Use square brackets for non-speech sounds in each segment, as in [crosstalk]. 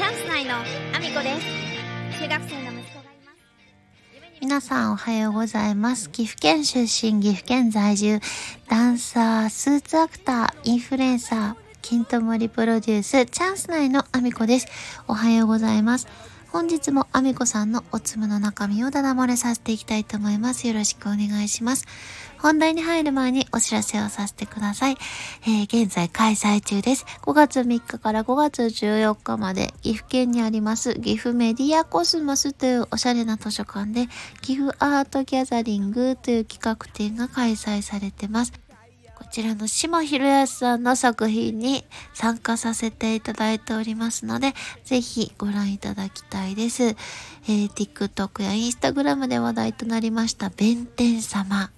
チャンス内のアミコです中学生の息子がいます皆さんおはようございます。岐阜県出身、岐阜県在住、ダンサー、スーツアクター、インフルエンサー、金と森プロデュース、チャンス内のアミコです。おはようございます。本日もアミコさんのおつむの中身をダダ漏れさせていきたいと思います。よろしくお願いします。本題に入る前にお知らせをさせてください。えー現在開催中です。5月3日から5月14日まで岐阜県にあります岐阜メディアコスモスというおしゃれな図書館で岐阜アートギャザリングという企画展が開催されてます。こちらの下博康さんの作品に参加させていただいておりますので、ぜひご覧いただきたいです。えー TikTok や Instagram で話題となりました弁天様。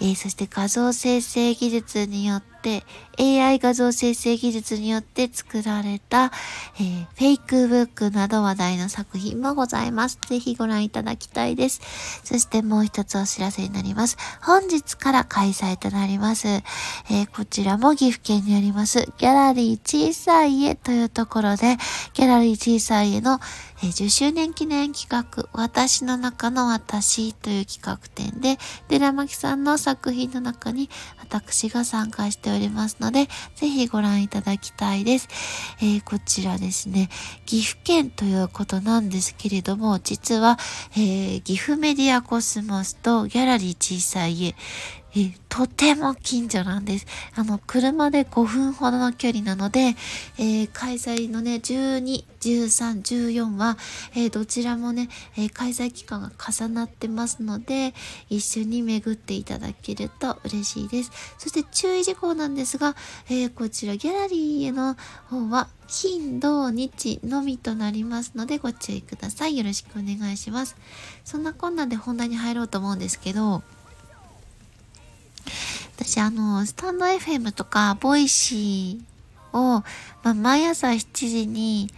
えーそして画像生成技術によって AI 画像生成技術によって作られた、えーフェイクブックなど話題の作品もございます。ぜひご覧いただきたいです。そしてもう一つお知らせになります。本日から開催となります。えーこちらも岐阜県にありますギャラリー小さい家というところでギャラリー小さい家の、え10周年記念企画私の中の私という企画展で寺巻さんの作品の中に私が参加しておりますおりますのでぜひご覧いただきたいです、えーこちらですね。岐阜県ということなんですけれども実は、えー岐阜メディアコスモスとギャラリー小さい家。えとても近所なんです。あの、車で5分ほどの距離なので、えー開催のね、12、13、14は、えーどちらもね、えー開催期間が重なってますので、一緒に巡っていただけると嬉しいです。そして注意事項なんですが、えこちらギャラリーへの方は、金、土、日のみとなりますので、ご注意ください。よろしくお願いします。そんなこんなで本題に入ろうと思うんですけど、私あの、スタンド FM とか、ボイシーを、まあ、毎朝7時に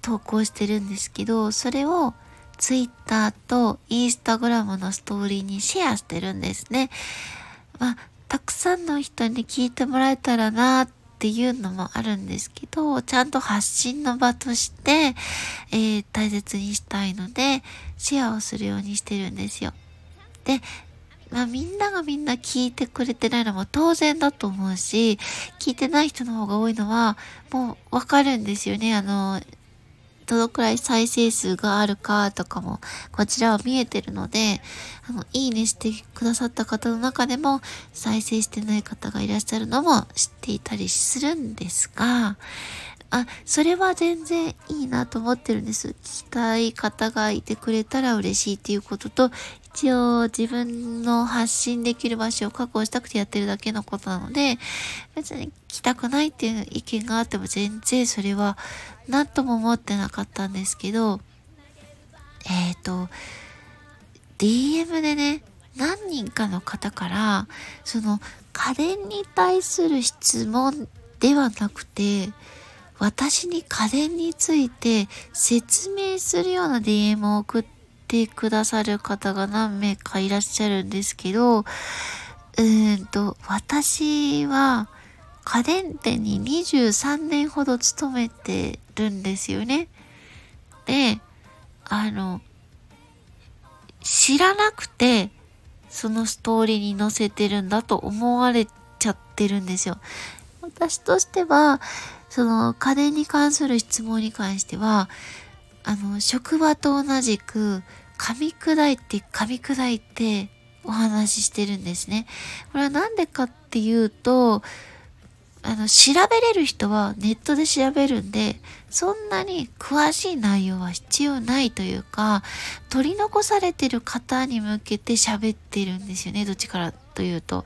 投稿してるんですけど、それを Twitter と Instagram のストーリーにシェアしてるんですね。まあ、たくさんの人に聞いてもらえたらなっていうのもあるんですけど、ちゃんと発信の場として、えー大切にしたいので、シェアをするようにしてるんですよ。で、まあみんながみんな聞いてくれてないのも当然だと思うし、聞いてない人の方が多いのはもうわかるんですよね。あの、どのくらい再生数があるかとかもこちらは見えてるので、あの、いいねしてくださった方の中でも再生してない方がいらっしゃるのも知っていたりするんですが、あ、それは全然いいなと思ってるんです。聞きたい方がいてくれたら嬉しいっていうことと、一応自分の発信できる場所を確保したくてやってるだけのことなので、別に来たくないっていう意見があっても全然それは何とも思ってなかったんですけど、えっ、と、DM でね、何人かの方から、その家電に対する質問ではなくて、私に家電について説明するような DM を送っててくださる方が何名かいらっしゃるんですけど、うーんと、私は家電店に23年ほど勤めてるんですよね。で、あの、知らなくて、そのストーリーに載せてるんだと思われちゃってるんですよ。私としては、その家電に関する質問に関しては、あの、職場と同じく、噛み砕いて噛み砕いてお話ししてるんですね。これはなんでかっていうと、あの、調べれる人はネットで調べるんで、そんなに詳しい内容は必要ないというか、取り残されてる方に向けて喋ってるんですよね。どっちからというと。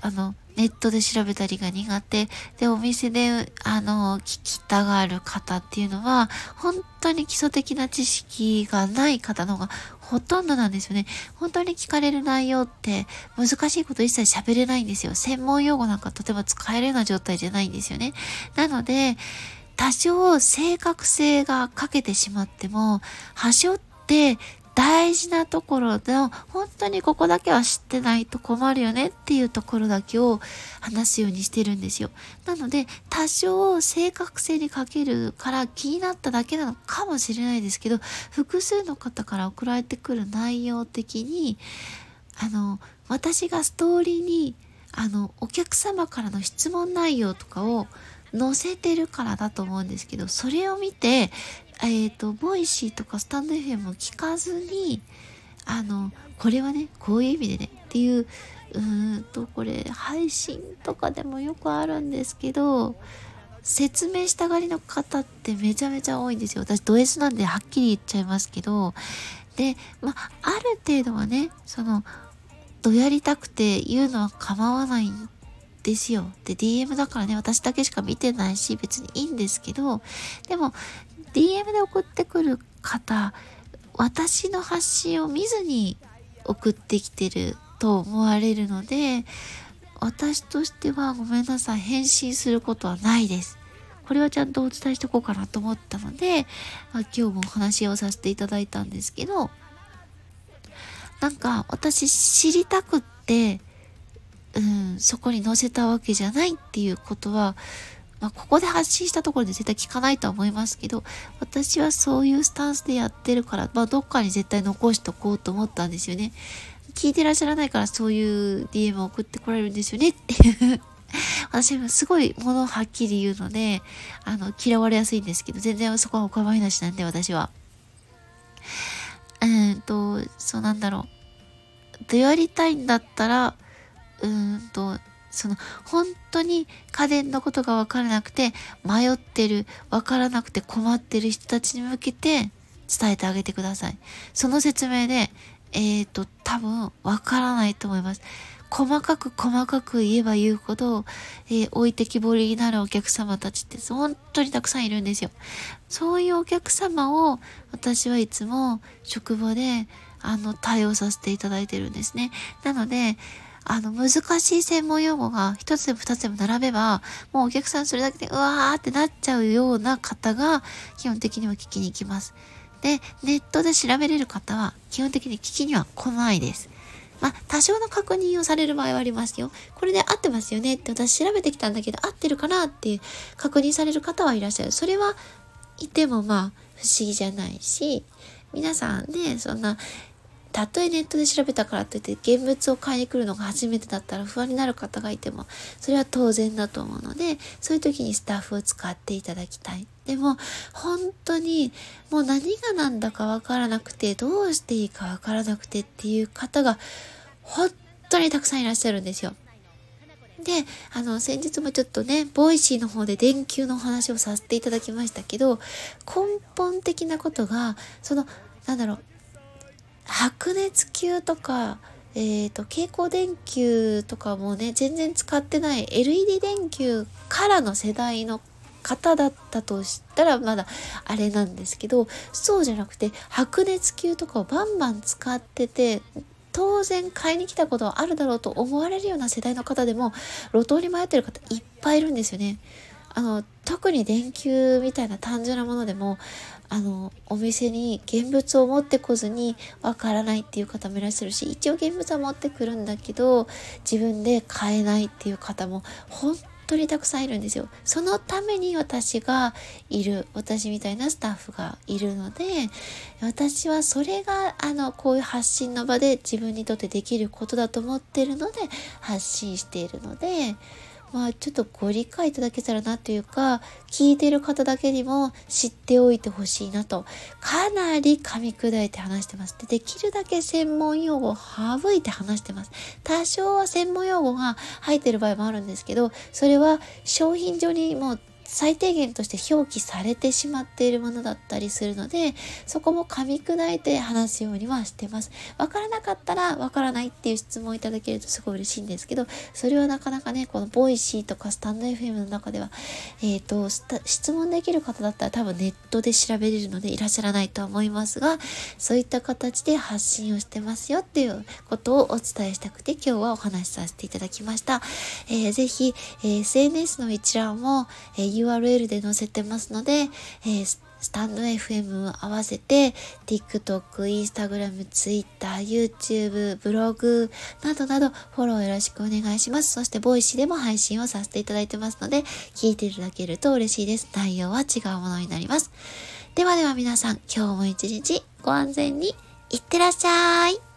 あの、ネットで調べたりが苦手。で、お店で、あの、聞きたがる方っていうのは、本当に基礎的な知識がない方の方がほとんどなんですよね。本当に聞かれる内容って難しいこと一切喋れないんですよ。専門用語なんかとても使えるような状態じゃないんですよね。なので、多少正確性が欠けてしまっても、端折って大事なところで本当にここだけは知ってないと困るよねっていうところだけを話すようにしてるんですよ。なので多少正確性に欠けるから気になっただけなのかもしれないですけど複数の方から送られてくる内容的にあの私がストーリーにあのお客様からの質問内容とかを載せてるからだと思うんですけどそれを見てえっ、ー、と、 Voicy とかスタンド FM を聞かずに、あの、これはね、こういう意味でねっていう、うーんと、これ、配信とかでもよくあるんですけど、説明したがりの方ってめちゃめちゃ多いんですよ。私、ド S なんではっきり言っちゃいますけど、で、まあ、ある程度はね、その、どやりたくて言うのは構わないんですよ。で、DM だからね、私だけしか見てないし、別にいいんですけど、でも、DM で送ってくる方、私の発信を見ずに送ってきてると思われるので、私としてはごめんなさい、返信することはないです。これはちゃんとお伝えしておこうかなと思ったので、まあ、今日もお話をさせていただいたんですけど、なんか私知りたくって、うん、そこに載せたわけじゃないっていうことは、まあ、ここで発信したところで絶対聞かないとは思いますけど、私はそういうスタンスでやってるから、まあ、どっかに絶対残しとこうと思ったんですよね。聞いてらっしゃらないからそういう DM を送ってこられるんですよねっていう [laughs] 私はすごいものをはっきり言うので、あの、嫌われやすいんですけど、全然そこはお構いなしなんで、私は。うんと、そうなんだろう。でやりたいんだったら、うーんと、その本当に家電のことがわからなくて迷ってる、わからなくて困ってる人たちに向けて伝えてあげてください。その説明で、えっ、ー、と、多分わからないと思います。細かく細かく言えば言うほど、えー、置いてきぼりになるお客様たちって本当にたくさんいるんですよ。そういうお客様を私はいつも職場であの対応させていただいてるんですね。なので、あの、難しい専門用語が一つでも二つでも並べば、もうお客さんそれだけでうわーってなっちゃうような方が基本的には聞きに行きます。で、ネットで調べれる方は基本的に聞きには来ないです。まあ、多少の確認をされる場合はありますよ。これで合ってますよねって私調べてきたんだけど合ってるかなって確認される方はいらっしゃる。それはいてもまあ不思議じゃないし、皆さんね、そんなたとえネットで調べたからといって現物を買いに来るのが初めてだったら不安になる方がいてもそれは当然だと思うのでそういう時にスタッフを使っていただきたい。でも本当にもう何が何だかわからなくてどうしていいかわからなくてっていう方が本当にたくさんいらっしゃるんですよ。で、あの、先日もちょっとね、ボイシーの方で電球のお話をさせていただきましたけど、根本的なことが、その、なんだろう、白熱球とか、えっ、ー、と、蛍光電球とかもね、全然使ってない LED 電球からの世代の方だったとしたらまだあれなんですけど、そうじゃなくて白熱球とかをバンバン使ってて、当然買いに来たことはあるだろうと思われるような世代の方でも路頭に迷ってる方いっぱいいるんですよね。あの特に電球みたいな単純なものでもあのお店に現物を持ってこずにわからないっていう方もいらっしゃるし一応現物は持ってくるんだけど自分で買えないっていう方も本当にたくさんいるんですよ。そのために私がいる私みたいなスタッフがいるので私はそれがあのこういう発信の場で自分にとってできることだと思ってるので発信しているので。まあちょっとご理解いただけたらなというか、聞いてる方だけにも知っておいてほしいなと、かなり噛み砕いて話してます。で、できるだけ専門用語を省いて話してます。多少は専門用語が入ってる場合もあるんですけど、それは商品上にもう最低限として表記されてしまっているものだったりするので、そこも噛み砕いて話すようにはしてます。わからなかったらわからないっていう質問をいただけるとすごい嬉しいんですけど、それはなかなかね、このボイシーとかスタンド FM の中では、えっ、ー、と、質問できる方だったら多分ネットで調べれるのでいらっしゃらないと思いますが、そういった形で発信をしてますよっていうことをお伝えしたくて今日はお話しさせていただきました。えー、ぜひ、えー、SNS の一覧も、えー URL で載せてますので、えー、stand.fm 合わせて TikTok、Instagram、Twitter、YouTube、ブログなどなどフォローよろしくお願いします。そしてボイシーでも配信をさせていただいてますので聞いていただけると嬉しいです。内容は違うものになります。ではでは皆さん今日も一日ご安全にいってらっしゃい。